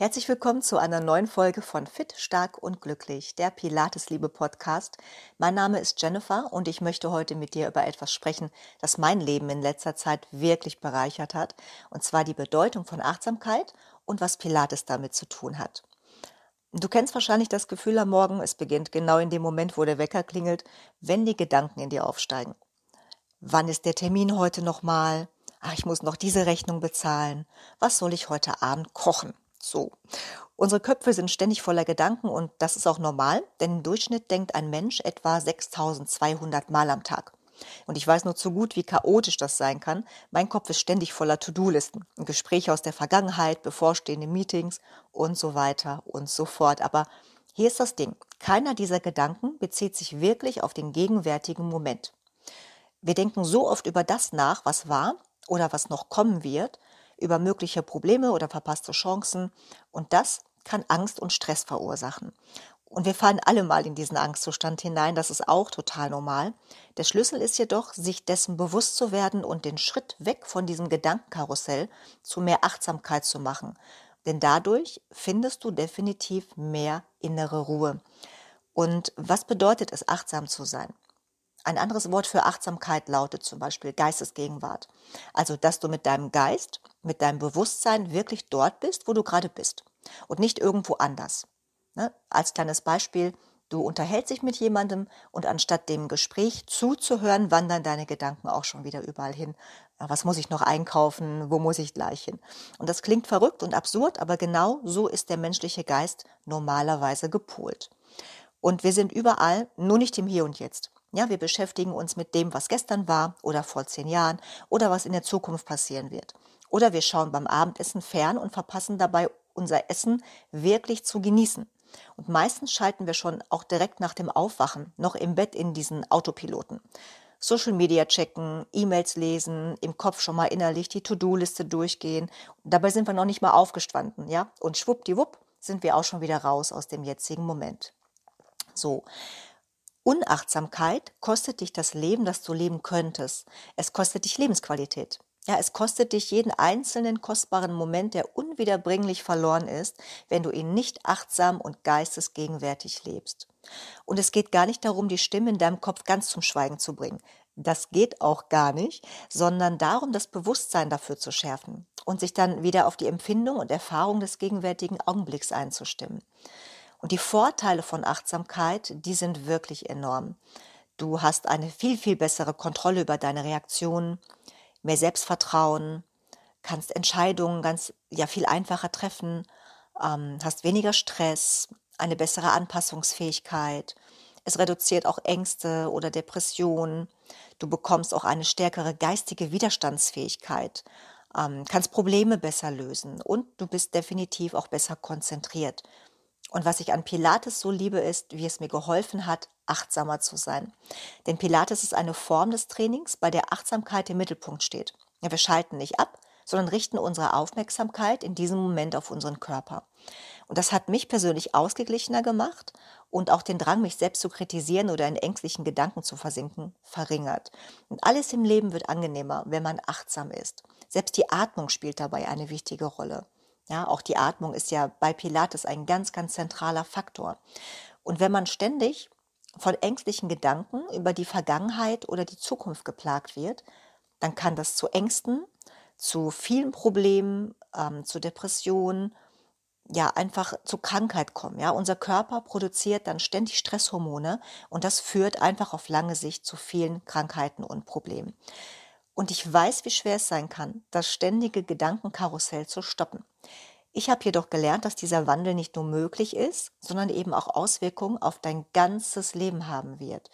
Herzlich willkommen zu einer neuen Folge von Fit, Stark und Glücklich, der Pilates-Liebe Podcast. Mein Name ist Jennifer und ich möchte heute mit dir über etwas sprechen, das mein Leben in letzter Zeit wirklich bereichert hat, und zwar die Bedeutung von Achtsamkeit und was Pilates damit zu tun hat. Du kennst wahrscheinlich das Gefühl am Morgen, es beginnt genau in dem Moment, wo der Wecker klingelt, wenn die Gedanken in dir aufsteigen. Wann ist der Termin heute nochmal? Ach, ich muss noch diese Rechnung bezahlen. Was soll ich heute Abend kochen? So. Unsere Köpfe sind ständig voller Gedanken und das ist auch normal, denn im Durchschnitt denkt ein Mensch etwa 6200 Mal am Tag. Und ich weiß nur zu gut, wie chaotisch das sein kann. Mein Kopf ist ständig voller To-Do-Listen, Gespräche aus der Vergangenheit, bevorstehende Meetings und so weiter und so fort. Aber hier ist das Ding. Keiner dieser Gedanken bezieht sich wirklich auf den gegenwärtigen Moment. Wir denken so oft über das nach, was war oder was noch kommen wird, über mögliche Probleme oder verpasste Chancen. Und das kann Angst und Stress verursachen. Und wir fallen alle mal in diesen Angstzustand hinein, das ist auch total normal. Der Schlüssel ist jedoch, sich dessen bewusst zu werden und den Schritt weg von diesem Gedankenkarussell zu mehr Achtsamkeit zu machen. Denn dadurch findest du definitiv mehr innere Ruhe. Und was bedeutet es, achtsam zu sein? Ein anderes Wort für Achtsamkeit lautet zum Beispiel Geistesgegenwart. Also, dass du mit deinem Geist, mit deinem Bewusstsein wirklich dort bist, wo du gerade bist und nicht irgendwo anders. Ne? Als kleines Beispiel, du unterhältst dich mit jemandem und anstatt dem Gespräch zuzuhören, wandern deine Gedanken auch schon wieder überall hin. Was muss ich noch einkaufen? Wo muss ich gleich hin? Und das klingt verrückt und absurd, aber genau so ist der menschliche Geist normalerweise gepolt. Und wir sind überall, nur nicht im Hier und Jetzt. Ja, wir beschäftigen uns mit dem, was gestern war oder vor zehn Jahren oder was in der Zukunft passieren wird. Oder wir schauen beim Abendessen fern und verpassen dabei, unser Essen wirklich zu genießen. Und meistens schalten wir schon auch direkt nach dem Aufwachen noch im Bett in diesen Autopiloten. Social Media checken, E-Mails lesen, im Kopf schon mal innerlich die To-Do-Liste durchgehen. Dabei sind wir noch nicht mal aufgestanden, ja? Und schwuppdiwupp sind wir auch schon wieder raus aus dem jetzigen Moment. So. Unachtsamkeit kostet dich das Leben, das du leben könntest. Es kostet dich Lebensqualität. Ja, es kostet dich jeden einzelnen kostbaren Moment, der unwiederbringlich verloren ist, wenn du ihn nicht achtsam und geistesgegenwärtig lebst. Und es geht gar nicht darum, die Stimme in deinem Kopf ganz zum Schweigen zu bringen. Das geht auch gar nicht, sondern darum, das Bewusstsein dafür zu schärfen und sich dann wieder auf die Empfindung und Erfahrung des gegenwärtigen Augenblicks einzustimmen. Und die Vorteile von Achtsamkeit, die sind wirklich enorm. Du hast eine viel, viel bessere Kontrolle über deine Reaktionen, mehr Selbstvertrauen, kannst Entscheidungen ganz, ja, viel einfacher treffen, ähm, hast weniger Stress, eine bessere Anpassungsfähigkeit. Es reduziert auch Ängste oder Depressionen. Du bekommst auch eine stärkere geistige Widerstandsfähigkeit, ähm, kannst Probleme besser lösen und du bist definitiv auch besser konzentriert. Und was ich an Pilates so liebe, ist, wie es mir geholfen hat, achtsamer zu sein. Denn Pilates ist eine Form des Trainings, bei der Achtsamkeit im Mittelpunkt steht. Ja, wir schalten nicht ab, sondern richten unsere Aufmerksamkeit in diesem Moment auf unseren Körper. Und das hat mich persönlich ausgeglichener gemacht und auch den Drang, mich selbst zu kritisieren oder in ängstlichen Gedanken zu versinken, verringert. Und alles im Leben wird angenehmer, wenn man achtsam ist. Selbst die Atmung spielt dabei eine wichtige Rolle. Ja, auch die Atmung ist ja bei Pilates ein ganz, ganz zentraler Faktor. Und wenn man ständig von ängstlichen Gedanken über die Vergangenheit oder die Zukunft geplagt wird, dann kann das zu Ängsten, zu vielen Problemen, ähm, zu Depressionen, ja, einfach zu Krankheit kommen. Ja, unser Körper produziert dann ständig Stresshormone und das führt einfach auf lange Sicht zu vielen Krankheiten und Problemen. Und ich weiß, wie schwer es sein kann, das ständige Gedankenkarussell zu stoppen. Ich habe jedoch gelernt, dass dieser Wandel nicht nur möglich ist, sondern eben auch Auswirkungen auf dein ganzes Leben haben wird.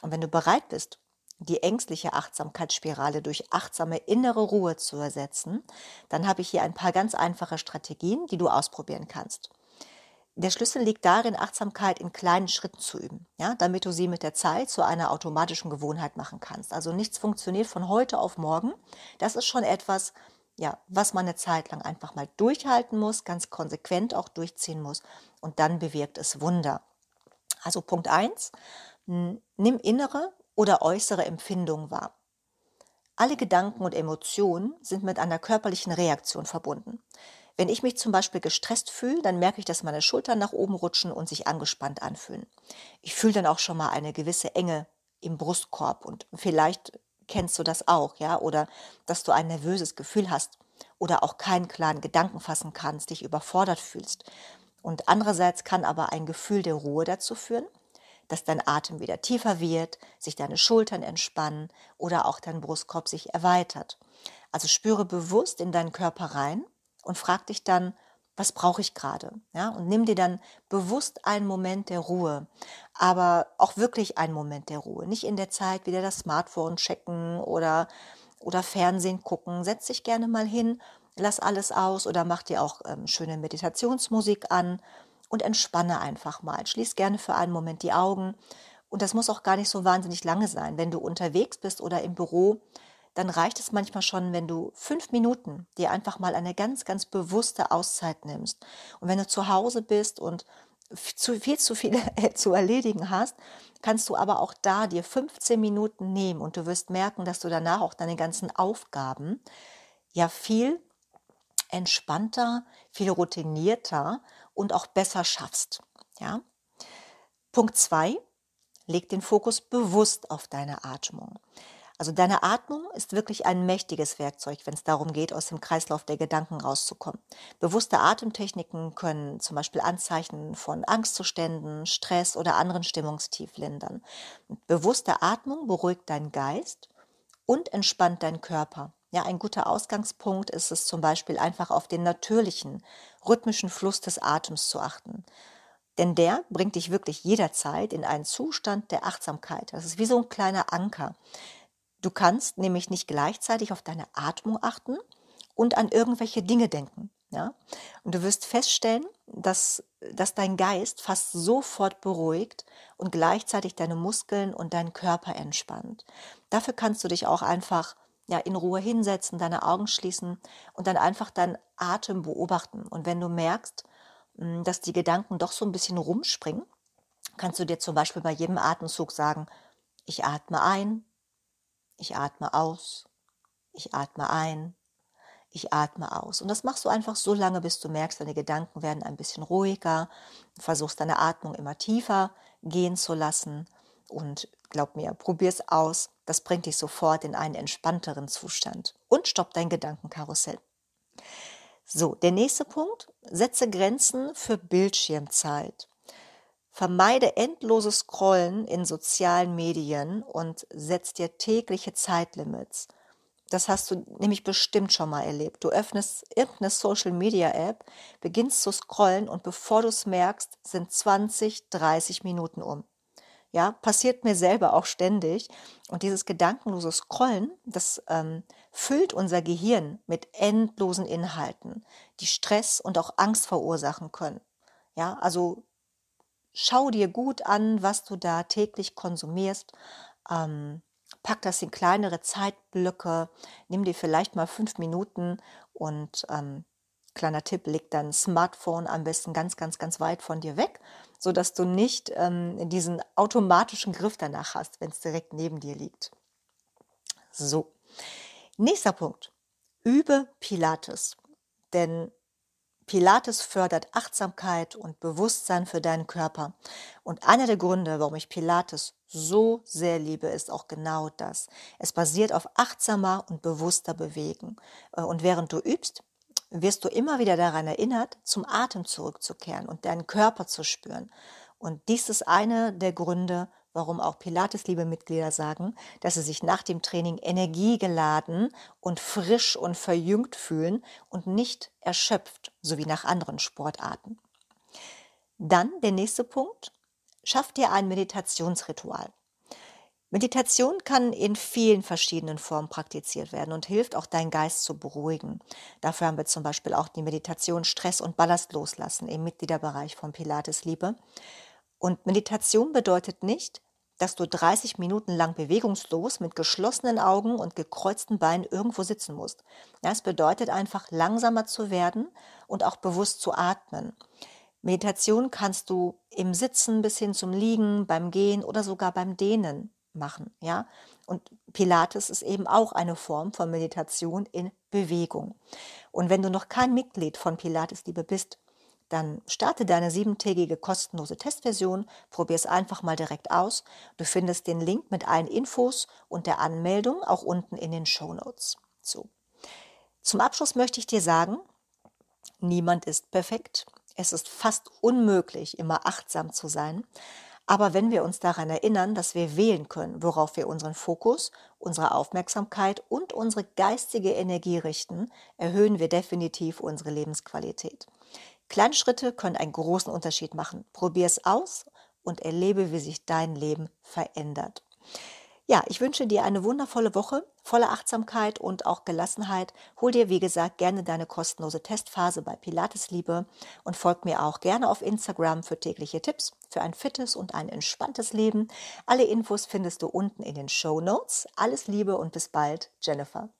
Und wenn du bereit bist, die ängstliche Achtsamkeitsspirale durch achtsame innere Ruhe zu ersetzen, dann habe ich hier ein paar ganz einfache Strategien, die du ausprobieren kannst. Der Schlüssel liegt darin, Achtsamkeit in kleinen Schritten zu üben, ja, damit du sie mit der Zeit zu einer automatischen Gewohnheit machen kannst. Also nichts funktioniert von heute auf morgen. Das ist schon etwas, ja, was man eine Zeit lang einfach mal durchhalten muss, ganz konsequent auch durchziehen muss und dann bewirkt es Wunder. Also Punkt eins: nimm innere oder äußere Empfindungen wahr. Alle Gedanken und Emotionen sind mit einer körperlichen Reaktion verbunden. Wenn ich mich zum Beispiel gestresst fühle, dann merke ich, dass meine Schultern nach oben rutschen und sich angespannt anfühlen. Ich fühle dann auch schon mal eine gewisse Enge im Brustkorb und vielleicht kennst du das auch, ja, oder dass du ein nervöses Gefühl hast oder auch keinen klaren Gedanken fassen kannst, dich überfordert fühlst. Und andererseits kann aber ein Gefühl der Ruhe dazu führen, dass dein Atem wieder tiefer wird, sich deine Schultern entspannen oder auch dein Brustkorb sich erweitert. Also spüre bewusst in deinen Körper rein und frag dich dann, was brauche ich gerade? Ja, und nimm dir dann bewusst einen Moment der Ruhe, aber auch wirklich einen Moment der Ruhe. Nicht in der Zeit wieder das Smartphone checken oder, oder Fernsehen gucken. Setz dich gerne mal hin, lass alles aus oder mach dir auch ähm, schöne Meditationsmusik an und entspanne einfach mal. Schließ gerne für einen Moment die Augen. Und das muss auch gar nicht so wahnsinnig lange sein. Wenn du unterwegs bist oder im Büro, dann reicht es manchmal schon, wenn du fünf Minuten dir einfach mal eine ganz, ganz bewusste Auszeit nimmst. Und wenn du zu Hause bist und zu viel zu viel zu erledigen hast, kannst du aber auch da dir 15 Minuten nehmen und du wirst merken, dass du danach auch deine ganzen Aufgaben ja viel entspannter, viel routinierter und auch besser schaffst. Ja? Punkt zwei: Leg den Fokus bewusst auf deine Atmung. Also deine Atmung ist wirklich ein mächtiges Werkzeug, wenn es darum geht, aus dem Kreislauf der Gedanken rauszukommen. Bewusste Atemtechniken können zum Beispiel Anzeichen von Angstzuständen, Stress oder anderen Stimmungstief lindern. Bewusste Atmung beruhigt deinen Geist und entspannt deinen Körper. Ja, ein guter Ausgangspunkt ist es zum Beispiel einfach auf den natürlichen, rhythmischen Fluss des Atems zu achten. Denn der bringt dich wirklich jederzeit in einen Zustand der Achtsamkeit. Das ist wie so ein kleiner Anker. Du kannst nämlich nicht gleichzeitig auf deine Atmung achten und an irgendwelche Dinge denken. Ja? Und du wirst feststellen, dass, dass dein Geist fast sofort beruhigt und gleichzeitig deine Muskeln und deinen Körper entspannt. Dafür kannst du dich auch einfach ja, in Ruhe hinsetzen, deine Augen schließen und dann einfach deinen Atem beobachten. Und wenn du merkst, hm, dass die Gedanken doch so ein bisschen rumspringen, kannst du dir zum Beispiel bei jedem Atemzug sagen, ich atme ein, ich atme aus, ich atme ein, ich atme aus. Und das machst du einfach so lange, bis du merkst, deine Gedanken werden ein bisschen ruhiger, versuchst deine Atmung immer tiefer gehen zu lassen und glaub mir, probier's aus. Das bringt dich sofort in einen entspannteren Zustand und stoppt dein Gedankenkarussell. So, der nächste Punkt. Setze Grenzen für Bildschirmzeit. Vermeide endloses Scrollen in sozialen Medien und setz dir tägliche Zeitlimits. Das hast du nämlich bestimmt schon mal erlebt. Du öffnest irgendeine Social Media App, beginnst zu scrollen und bevor du es merkst, sind 20, 30 Minuten um. Ja, passiert mir selber auch ständig. Und dieses gedankenlose Scrollen, das ähm, füllt unser Gehirn mit endlosen Inhalten, die Stress und auch Angst verursachen können. Ja, also schau dir gut an, was du da täglich konsumierst. Ähm, pack das in kleinere Zeitblöcke, nimm dir vielleicht mal fünf Minuten und ähm, kleiner Tipp, leg dein Smartphone am besten ganz, ganz, ganz weit von dir weg, sodass du nicht ähm, diesen automatischen Griff danach hast, wenn es direkt neben dir liegt. So, nächster Punkt. Übe Pilates. Denn Pilates fördert Achtsamkeit und Bewusstsein für deinen Körper. Und einer der Gründe, warum ich Pilates so sehr liebe, ist auch genau das. Es basiert auf achtsamer und bewusster Bewegen. Äh, und während du übst, wirst du immer wieder daran erinnert, zum Atem zurückzukehren und deinen Körper zu spüren. Und dies ist einer der Gründe, warum auch Pilates liebe Mitglieder sagen, dass sie sich nach dem Training energiegeladen und frisch und verjüngt fühlen und nicht erschöpft, so wie nach anderen Sportarten. Dann der nächste Punkt. Schaff dir ein Meditationsritual. Meditation kann in vielen verschiedenen Formen praktiziert werden und hilft auch deinen Geist zu beruhigen. Dafür haben wir zum Beispiel auch die Meditation Stress und Ballast loslassen im Mitgliederbereich von Pilates Liebe. Und Meditation bedeutet nicht, dass du 30 Minuten lang bewegungslos mit geschlossenen Augen und gekreuzten Beinen irgendwo sitzen musst. Es bedeutet einfach langsamer zu werden und auch bewusst zu atmen. Meditation kannst du im Sitzen bis hin zum Liegen, beim Gehen oder sogar beim Dehnen machen, ja? Und Pilates ist eben auch eine Form von Meditation in Bewegung. Und wenn du noch kein Mitglied von Pilates Liebe bist, dann starte deine siebentägige kostenlose Testversion, probier es einfach mal direkt aus. Du findest den Link mit allen Infos und der Anmeldung auch unten in den Show Notes. So. Zum Abschluss möchte ich dir sagen, niemand ist perfekt. Es ist fast unmöglich, immer achtsam zu sein. Aber wenn wir uns daran erinnern, dass wir wählen können, worauf wir unseren Fokus, unsere Aufmerksamkeit und unsere geistige Energie richten, erhöhen wir definitiv unsere Lebensqualität. Kleine Schritte können einen großen Unterschied machen. Probier es aus und erlebe, wie sich dein Leben verändert. Ja, ich wünsche dir eine wundervolle Woche voller Achtsamkeit und auch Gelassenheit. Hol dir, wie gesagt, gerne deine kostenlose Testphase bei Pilates Liebe und folg mir auch gerne auf Instagram für tägliche Tipps für ein fittes und ein entspanntes Leben. Alle Infos findest du unten in den Show Notes. Alles Liebe und bis bald, Jennifer.